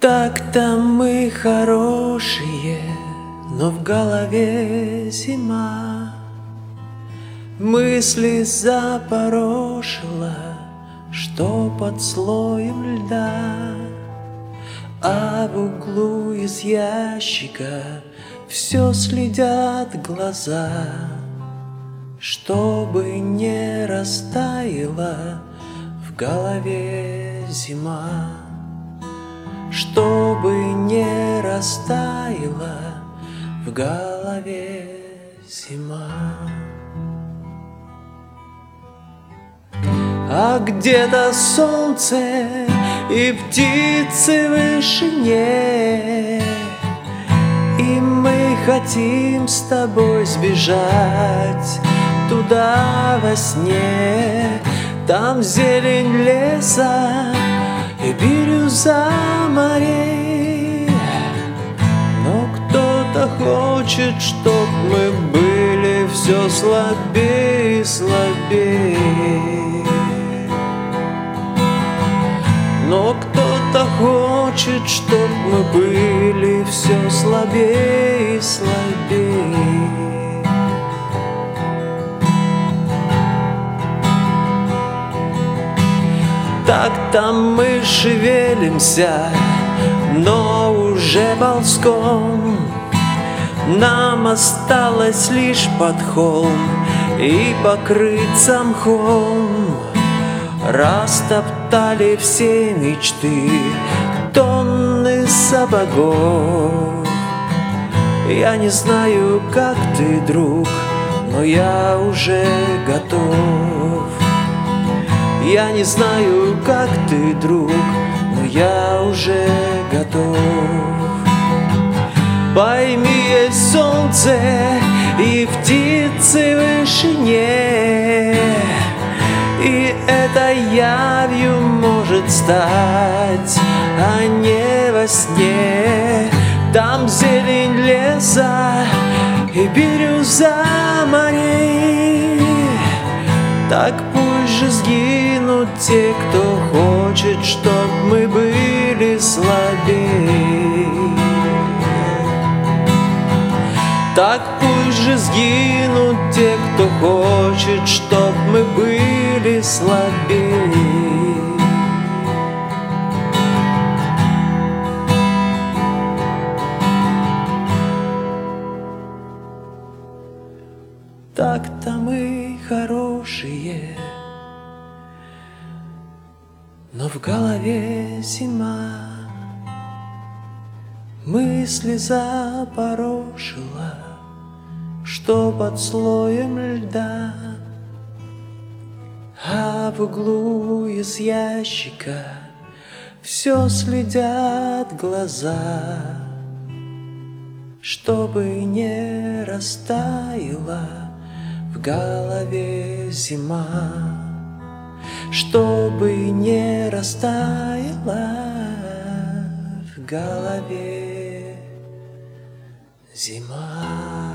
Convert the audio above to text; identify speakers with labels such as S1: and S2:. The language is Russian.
S1: Так-то мы хорошие, но в голове зима. Мысли запорошила, что под слоем льда. А в углу из ящика все следят глаза, Чтобы не растаяла в голове зима чтобы не растаяла в голове зима. А где-то солнце и птицы в вышине, И мы хотим с тобой сбежать туда во сне, Там зелень леса и бирюза морей. Хочет, чтоб мы были все слабее и слабее. Но кто-то хочет, чтоб мы были все слабее и слабее. Так там мы шевелимся, но уже ползком Нам осталось лишь под холм и покрыться мхом Растоптали все мечты, тонны сапогов. Я не знаю, как ты, друг, но я уже готов. Я не знаю, как ты, друг, но я уже готов. Пойми, солнце и птицы в вышине, И это явью может стать, а не во сне. Там зелень леса и бирюза морей, Так пусть же сгинет гибнут те, кто хочет, чтоб мы были слабее. Так пусть же сгинут те, кто хочет, чтоб мы были слабее. Так-то мы хорошие. Но в голове зима Мысли запорошила Что под слоем льда А в углу из ящика Все следят глаза Чтобы не растаяла В голове зима чтобы не растаяла в голове зима.